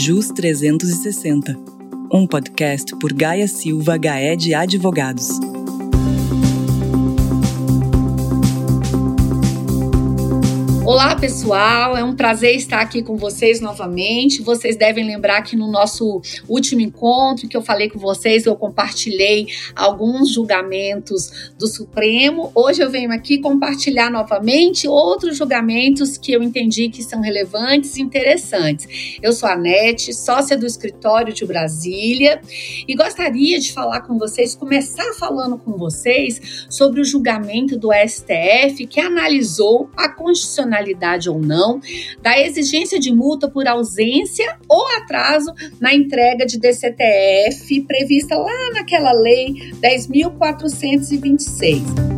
JUS 360, um podcast por Gaia Silva Gaed Advogados. Olá, pessoal. É um prazer estar aqui com vocês novamente. Vocês devem lembrar que no nosso último encontro que eu falei com vocês, eu compartilhei alguns julgamentos do Supremo. Hoje eu venho aqui compartilhar novamente outros julgamentos que eu entendi que são relevantes e interessantes. Eu sou a Nete, sócia do escritório de Brasília, e gostaria de falar com vocês, começar falando com vocês sobre o julgamento do STF que analisou a constitucionalidade penalidade ou não, da exigência de multa por ausência ou atraso na entrega de DCTF prevista lá naquela lei 10.426.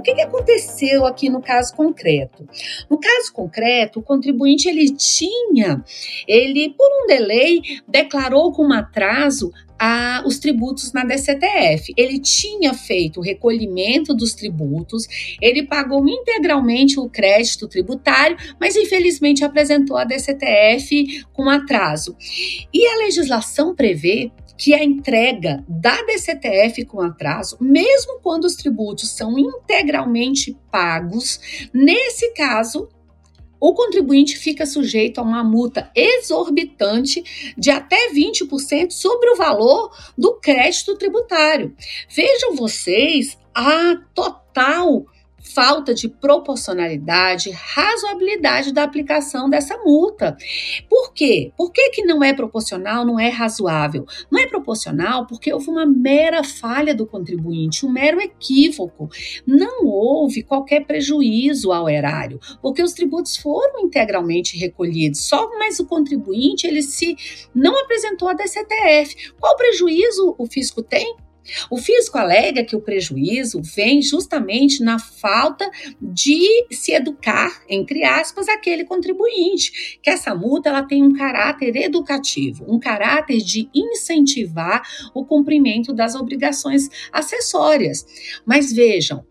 O que, que, aconteceu aqui no caso concreto? No caso concreto, o contribuinte ele tinha, ele por um delay declarou com um atraso a, os tributos na DCTF. Ele tinha feito o recolhimento dos tributos, ele pagou integralmente o crédito tributário, mas infelizmente apresentou a DCTF com atraso. E a legislação prevê que a entrega da DCTF com atraso, mesmo quando os tributos são integralmente pagos, nesse caso o contribuinte fica sujeito a uma multa exorbitante de até 20% sobre o valor do crédito tributário. Vejam vocês a total falta de proporcionalidade, razoabilidade da aplicação dessa multa. Por quê? Por que, que não é proporcional, não é razoável? Não é proporcional porque houve uma mera falha do contribuinte, um mero equívoco. Não houve qualquer prejuízo ao erário, porque os tributos foram integralmente recolhidos. Só mas o contribuinte ele se não apresentou a DCTF. Qual prejuízo o fisco tem? O fisco alega que o prejuízo vem justamente na falta de se educar, entre aspas, aquele contribuinte, que essa multa ela tem um caráter educativo, um caráter de incentivar o cumprimento das obrigações acessórias. Mas vejam,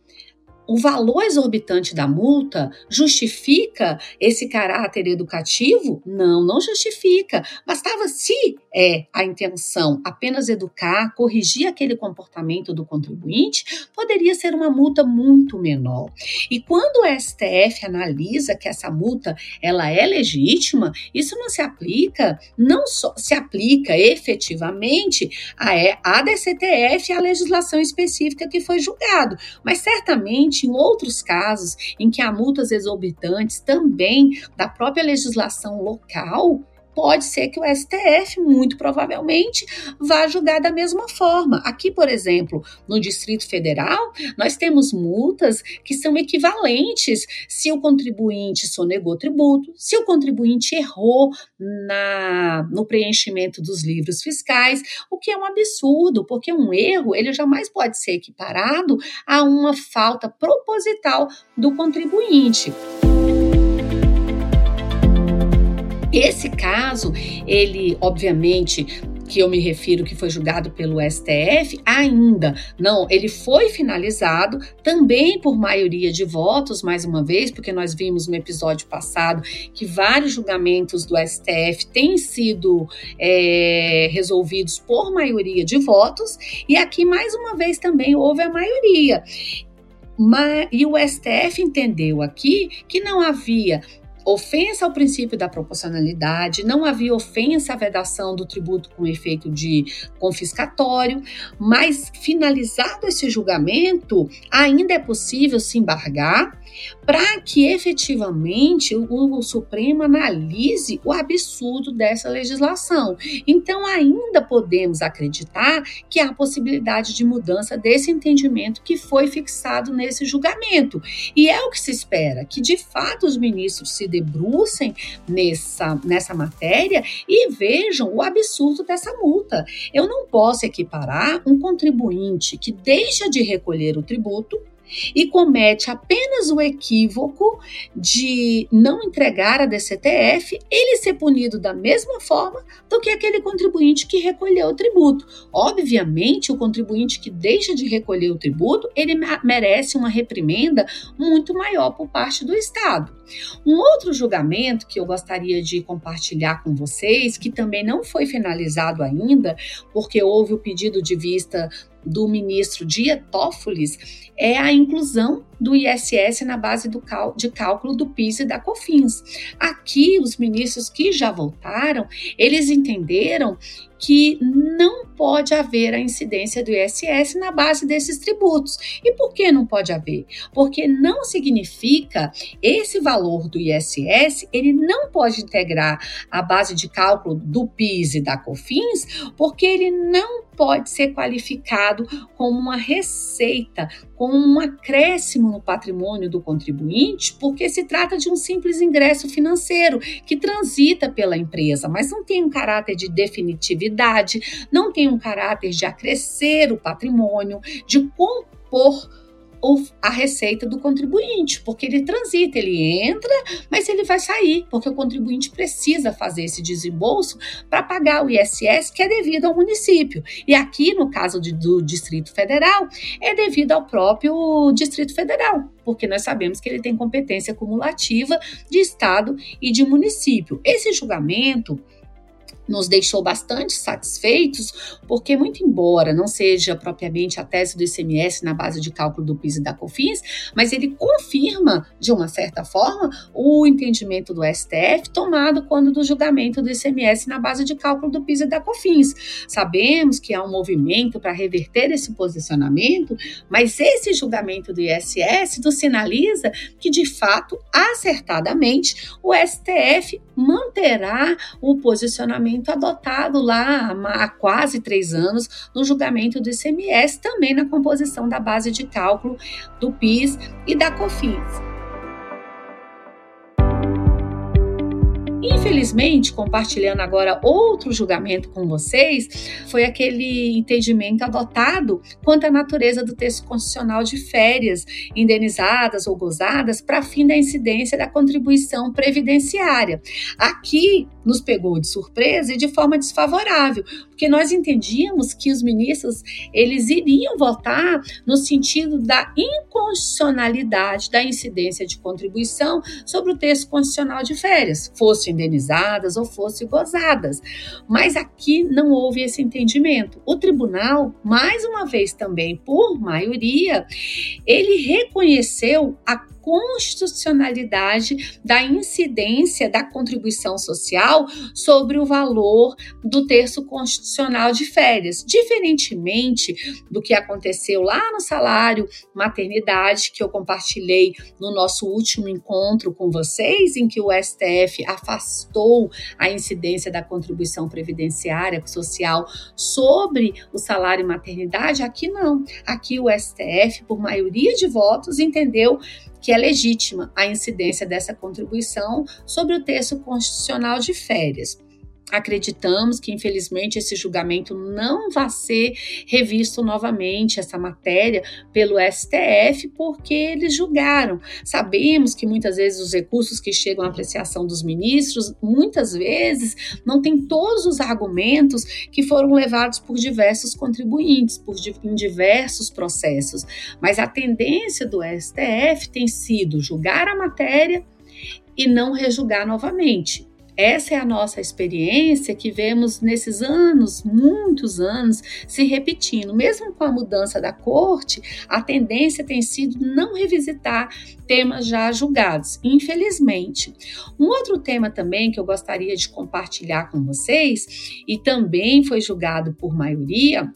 o valor exorbitante da multa justifica esse caráter educativo? Não, não justifica. Bastava se é a intenção apenas educar, corrigir aquele comportamento do contribuinte, poderia ser uma multa muito menor. E quando o STF analisa que essa multa ela é legítima, isso não se aplica, não só se aplica efetivamente a, a DCTF e a legislação específica que foi julgado, mas certamente em outros casos em que há multas exorbitantes também da própria legislação local, pode ser que o STF, muito provavelmente, vá julgar da mesma forma. Aqui, por exemplo, no Distrito Federal, nós temos multas que são equivalentes se o contribuinte sonegou tributo, se o contribuinte errou na, no preenchimento dos livros fiscais, o que é um absurdo, porque um erro ele jamais pode ser equiparado a uma falta proposital do contribuinte. Esse caso, ele obviamente que eu me refiro que foi julgado pelo STF, ainda não, ele foi finalizado também por maioria de votos, mais uma vez, porque nós vimos no episódio passado que vários julgamentos do STF têm sido é, resolvidos por maioria de votos, e aqui mais uma vez também houve a maioria. e o STF entendeu aqui que não havia ofensa ao princípio da proporcionalidade, não havia ofensa à vedação do tributo com efeito de confiscatório, mas finalizado esse julgamento, ainda é possível se embargar para que efetivamente o, o, Supremo analise o absurdo dessa legislação. Então, ainda podemos acreditar que há possibilidade de mudança desse entendimento que foi fixado nesse julgamento. E é o que se espera, que de fato os ministros se debrucem nessa, nessa matéria e vejam o absurdo dessa multa. Eu não posso equiparar um contribuinte que deixa de recolher o tributo e comete apenas o equívoco de não entregar a DCTF, ele ser punido da mesma forma do que aquele contribuinte que recolheu o tributo. Obviamente, o contribuinte que deixa de recolher o tributo, ele merece uma reprimenda muito maior por parte do Estado. Um outro julgamento que eu gostaria de compartilhar com vocês, que também não foi finalizado ainda, porque houve o pedido de vista do ministro Dietófilis é a inclusão do ISS na base cal de cálculo do PIS e da COFINS. Aqui, os ministros que já voltaram, eles entenderam que não pode haver a incidência do ISS na base desses tributos. E por que não pode haver? Porque não significa esse valor do ISS, ele não pode integrar a base de cálculo do PIS e da COFINS, porque ele não pode ser qualificado como uma receita, como um acréscimo no patrimônio do contribuinte, porque se trata de um simples ingresso financeiro que transita pela empresa, mas não tem um caráter de definitividade, não tem um caráter de acrescer o patrimônio, de compor a receita do contribuinte, porque ele transita, ele entra, mas ele vai sair, porque o contribuinte precisa fazer esse desembolso para pagar o ISS que é devido ao município. E aqui, no caso de, do Distrito Federal, é devido ao próprio Distrito Federal, porque nós sabemos que ele tem competência cumulativa de Estado e de município. Esse julgamento nos deixou bastante satisfeitos, porque, muito embora não seja propriamente a tese do ICMS na base de cálculo do PIS e da COFINS, mas ele confirma, de uma certa forma, o entendimento do STF tomado quando do julgamento do ICMS na base de cálculo do PIS e da COFINS. Sabemos que há um movimento para reverter esse posicionamento, mas esse julgamento do ISS nos sinaliza que, de fato, acertadamente, o STF manterá o posicionamento adotado lá há quase três anos no julgamento do ICMS, também na composição da base de cálculo do PIS e da COFINS. Infelizmente, compartilhando agora outro julgamento com vocês, foi aquele entendimento adotado quanto à natureza do texto constitucional de férias indenizadas ou gozadas para fim da incidência da contribuição previdenciária. Aqui nos pegou de surpresa e de forma desfavorável, porque nós entendíamos que os ministros eles iriam votar no sentido da inconstitucionalidade da incidência de contribuição sobre o texto constitucional de férias, fossem indenizadas ou fossem gozadas. Mas aqui não houve esse entendimento. O tribunal, mais uma vez também por maioria, ele reconheceu a constitucionalidade da incidência da contribuição social sobre o valor do terço constitucional de férias, diferentemente do que aconteceu lá no salário maternidade que eu compartilhei no nosso último encontro com vocês, em que o STF afastou a incidência da contribuição previdenciária social sobre o salário maternidade, aqui não. Aqui o STF, por maioria de votos, entendeu que é legítima a incidência dessa contribuição sobre o texto constitucional de férias. Acreditamos que, infelizmente, esse julgamento não vai ser revisto novamente, essa matéria, pelo STF, porque eles julgaram. Sabemos que muitas vezes os recursos que chegam à apreciação dos ministros, muitas vezes, não têm todos os argumentos que foram levados por diversos contribuintes, por, em diversos processos. Mas a tendência do STF tem sido julgar a matéria e não rejulgar novamente. Essa é a nossa experiência que vemos nesses anos, muitos anos, se repetindo. Mesmo com a mudança da corte, a tendência tem sido não revisitar temas já julgados, infelizmente. Um outro tema também que eu gostaria de compartilhar com vocês, e também foi julgado por maioria,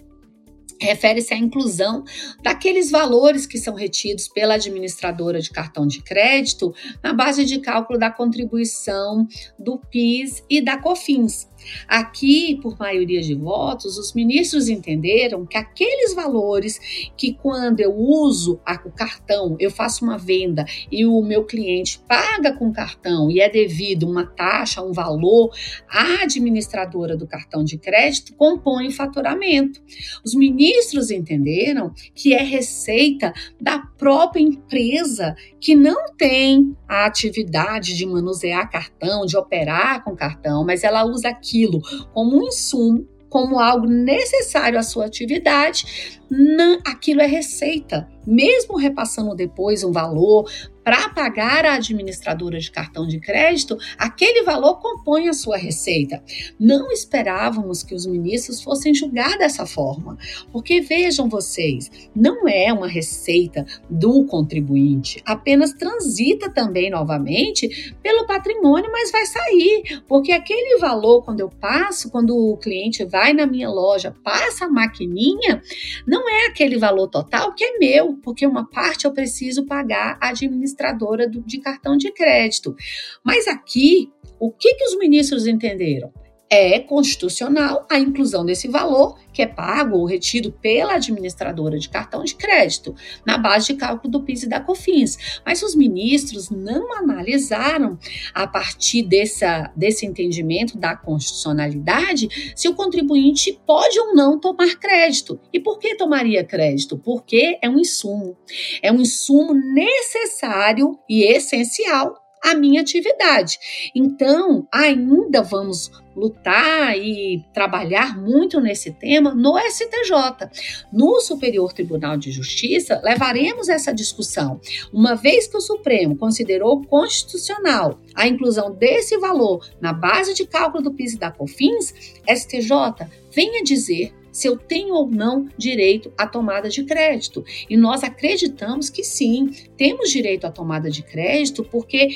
refere-se à inclusão daqueles valores que são retidos pela administradora de cartão de crédito na base de cálculo da contribuição do PIS e da COFINS. Aqui, por maioria de votos, os ministros entenderam que aqueles valores que, quando eu uso o cartão, eu faço uma venda e o meu cliente paga com cartão e é devido uma taxa, um valor, a administradora do cartão de crédito compõe o faturamento. Os ministros entenderam que é receita da própria empresa que não tem a atividade de manusear cartão, de operar com cartão, mas ela usa aquilo como um insumo como algo necessário à sua atividade, não, aquilo é receita. Mesmo repassando depois um valor para pagar a administradora de cartão de crédito, aquele valor compõe a sua receita. Não esperávamos que os ministros fossem julgar dessa forma, porque vejam vocês, não é uma receita do contribuinte, apenas transita também novamente pelo patrimônio, mas vai sair, porque aquele valor, quando eu passo, quando o cliente vai na minha loja, passa a maquininha, não é aquele valor total que é meu, porque uma parte eu preciso pagar a administradora administradora do, de cartão de crédito. Mas aqui, o que, que os ministros entenderam? É constitucional a inclusão desse valor que é pago ou retido pela administradora de cartão de crédito, na base de cálculo do PIS e da COFINS. Mas os ministros não analisaram, a partir dessa, desse entendimento da constitucionalidade, se o contribuinte pode ou não tomar crédito. E por que tomaria crédito? Porque é um insumo. É um insumo necessário e essencial a minha atividade. Então, ainda vamos lutar e trabalhar muito nesse tema no STJ. No Superior Tribunal de Justiça, levaremos essa discussão. Uma vez que o Supremo considerou constitucional a inclusão desse valor na base de cálculo do PIS e da COFINS, STJ venha dizer se eu tenho ou não direito à tomada de crédito. E nós acreditamos que sim, temos direito à tomada de crédito porque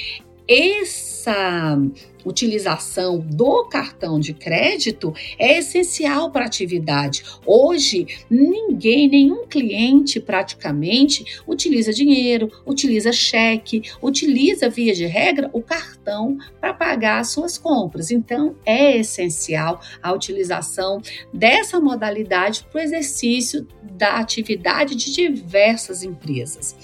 essa utilização do cartão de crédito é essencial para a atividade. Hoje, ninguém, nenhum cliente praticamente utiliza dinheiro, utiliza cheque, utiliza, via de regra, o cartão para pagar as suas compras. Então, é essencial a utilização dessa modalidade para o exercício da atividade de diversas empresas.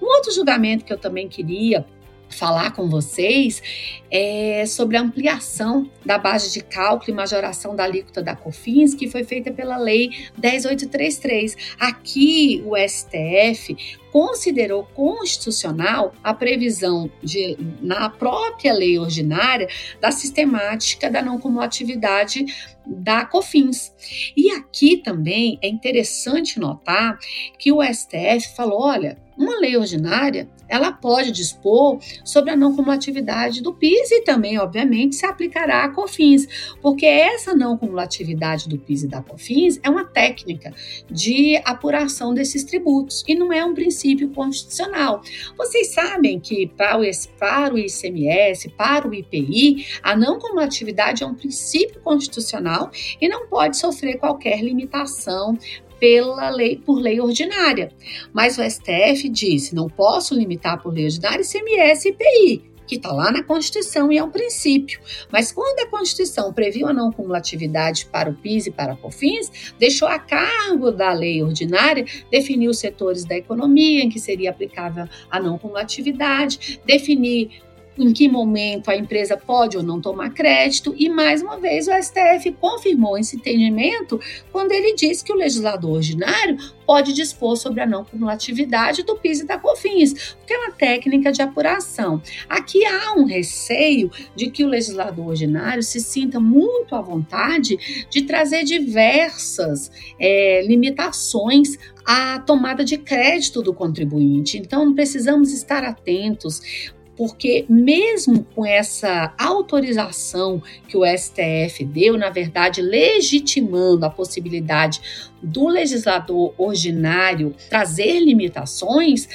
Um outro julgamento que eu também queria falar com vocês é sobre a ampliação da base de cálculo e majoração da alíquota da COFINS, que foi feita pela Lei 10833. Aqui o STF considerou constitucional a previsão de, na própria lei ordinária da sistemática da não cumulatividade da COFINS. E aqui também é interessante notar que o STF falou, olha, uma lei ordinária, ela pode dispor sobre a não cumulatividade do PIS e também, obviamente, se aplicará a COFINS, porque essa não cumulatividade do PIS e da COFINS é uma técnica de apuração desses tributos e não é um princípio constitucional. Vocês sabem que para o, para o ICMS, para o IPI, a não cumulatividade é um princípio constitucional e não pode sofrer qualquer limitação pela lei, por lei ordinária. Mas o STF disse: não posso limitar por lei ordinária ICMS e IPI que está lá na Constituição e é um princípio. Mas quando a Constituição previu a não cumulatividade para o PIS e para a COFINS, deixou a cargo da lei ordinária definir os setores da economia em que seria aplicável a não cumulatividade, definir em que momento a empresa pode ou não tomar crédito, e mais uma vez o STF confirmou esse entendimento quando ele disse que o legislador ordinário pode dispor sobre a não cumulatividade do PIS e da COFINS, porque é uma técnica de apuração. Aqui há um receio de que o legislador ordinário se sinta muito à vontade de trazer diversas é, limitações à tomada de crédito do contribuinte. Então, precisamos estar atentos porque mesmo com essa autorização que o STF deu, na verdade, legitimando a possibilidade do legislador ordinário trazer limitações,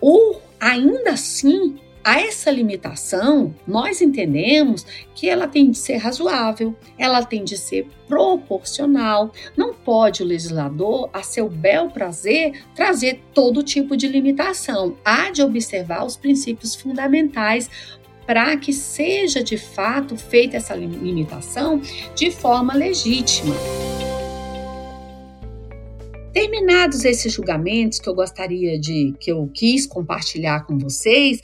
o ainda assim a essa limitação, nós entendemos que ela tem de ser razoável, ela tem de ser proporcional. Não pode o legislador, a seu bel prazer, trazer todo tipo de limitação. Há de observar os princípios fundamentais para que seja de fato feita essa limitação de forma legítima. Terminados esses julgamentos que eu gostaria de, que eu quis compartilhar com vocês,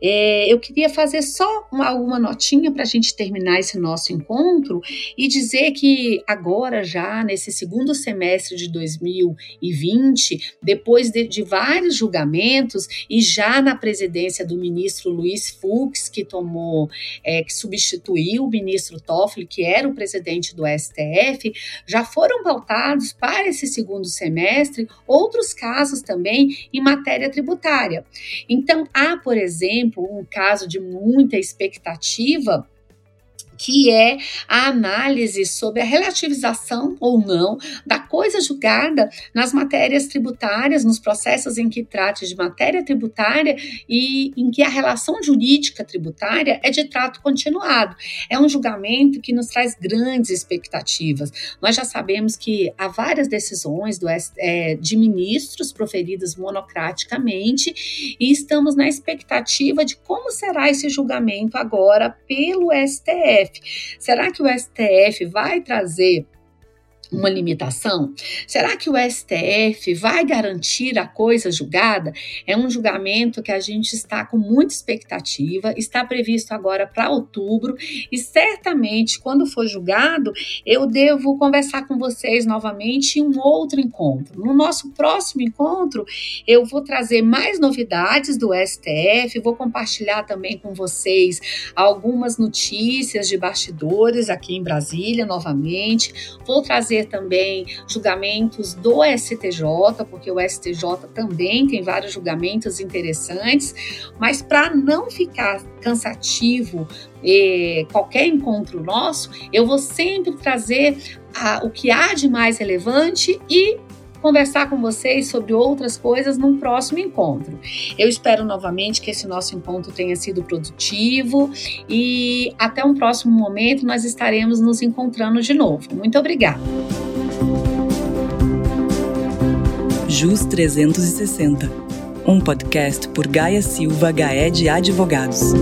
é, eu queria fazer só uma, uma notinha para a gente terminar esse nosso encontro e dizer que agora já nesse segundo semestre de 2020, depois de, de vários julgamentos e já na presidência do ministro Luiz Fux, que tomou, é, que substituiu o ministro Toffoli, que era o presidente do STF, já foram pautados para esse segundo semestre semestre outros casos também em matéria tributária. Então, há, por exemplo, um caso de muita expectativa que é a análise sobre a relativização ou não da coisa julgada nas matérias tributárias, nos processos em que trate de matéria tributária e em que a relação jurídica tributária é de trato continuado. É um julgamento que nos traz grandes expectativas. Nós já sabemos que há várias decisões do, é, de ministros proferidas monocraticamente e estamos na expectativa de como será esse julgamento agora pelo STF. STF. Será que o STF vai trazer uma limitação? Será que o STF vai garantir a coisa julgada? É um julgamento que a gente está com muita expectativa, está previsto agora para outubro e certamente quando for julgado, eu devo conversar com vocês novamente em um outro encontro. No nosso próximo encontro, eu vou trazer mais novidades do STF, vou compartilhar também com vocês algumas notícias de bastidores aqui em Brasília novamente, vou trazer trazer também julgamentos do STJ, porque o STJ também tem vários julgamentos interessantes, mas para não ficar cansativo qualquer encontro nosso, eu vou sempre trazer a, o que há de mais relevante e conversar com vocês sobre outras coisas num próximo encontro. Eu espero novamente que esse nosso encontro tenha sido produtivo e até um próximo momento nós estaremos nos encontrando de novo. Muito obrigada. Jus 360, um podcast por Gaia Silva Gaé de Advogados.